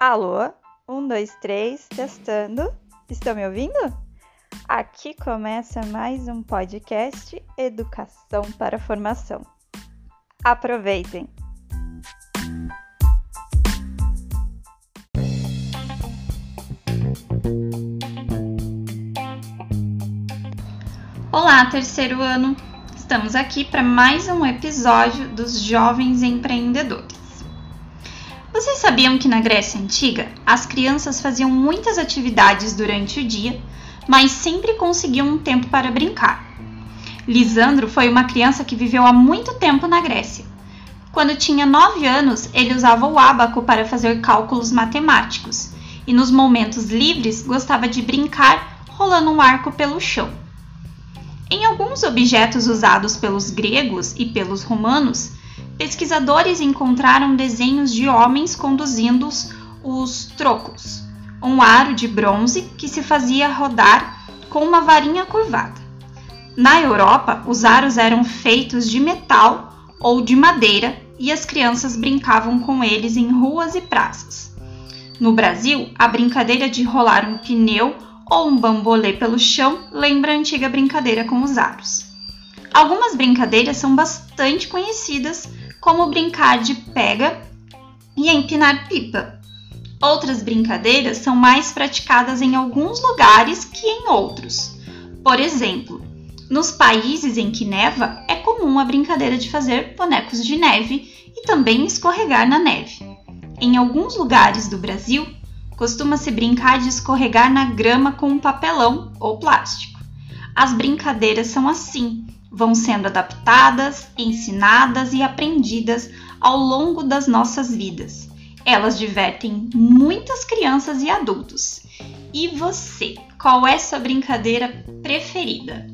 Alô? Um, dois, três, testando. Estão me ouvindo? Aqui começa mais um podcast Educação para Formação. Aproveitem! Olá, terceiro ano! Estamos aqui para mais um episódio dos Jovens Empreendedores. Vocês sabiam que na Grécia Antiga as crianças faziam muitas atividades durante o dia, mas sempre conseguiam um tempo para brincar? Lisandro foi uma criança que viveu há muito tempo na Grécia. Quando tinha 9 anos, ele usava o ábaco para fazer cálculos matemáticos e nos momentos livres gostava de brincar rolando um arco pelo chão. Em alguns objetos usados pelos gregos e pelos romanos, pesquisadores encontraram desenhos de homens conduzindo os trocos, um aro de bronze que se fazia rodar com uma varinha curvada. Na Europa, os aros eram feitos de metal ou de madeira e as crianças brincavam com eles em ruas e praças. No Brasil, a brincadeira de rolar um pneu ou um bambolê pelo chão lembra a antiga brincadeira com os aros. Algumas brincadeiras são bastante conhecidas, como brincar de pega e empinar pipa. Outras brincadeiras são mais praticadas em alguns lugares que em outros. Por exemplo, nos países em que neva, é comum a brincadeira de fazer bonecos de neve e também escorregar na neve. Em alguns lugares do Brasil, costuma-se brincar de escorregar na grama com um papelão ou plástico. As brincadeiras são assim, vão sendo adaptadas, ensinadas e aprendidas ao longo das nossas vidas. Elas divertem muitas crianças e adultos. E você, qual é sua brincadeira preferida?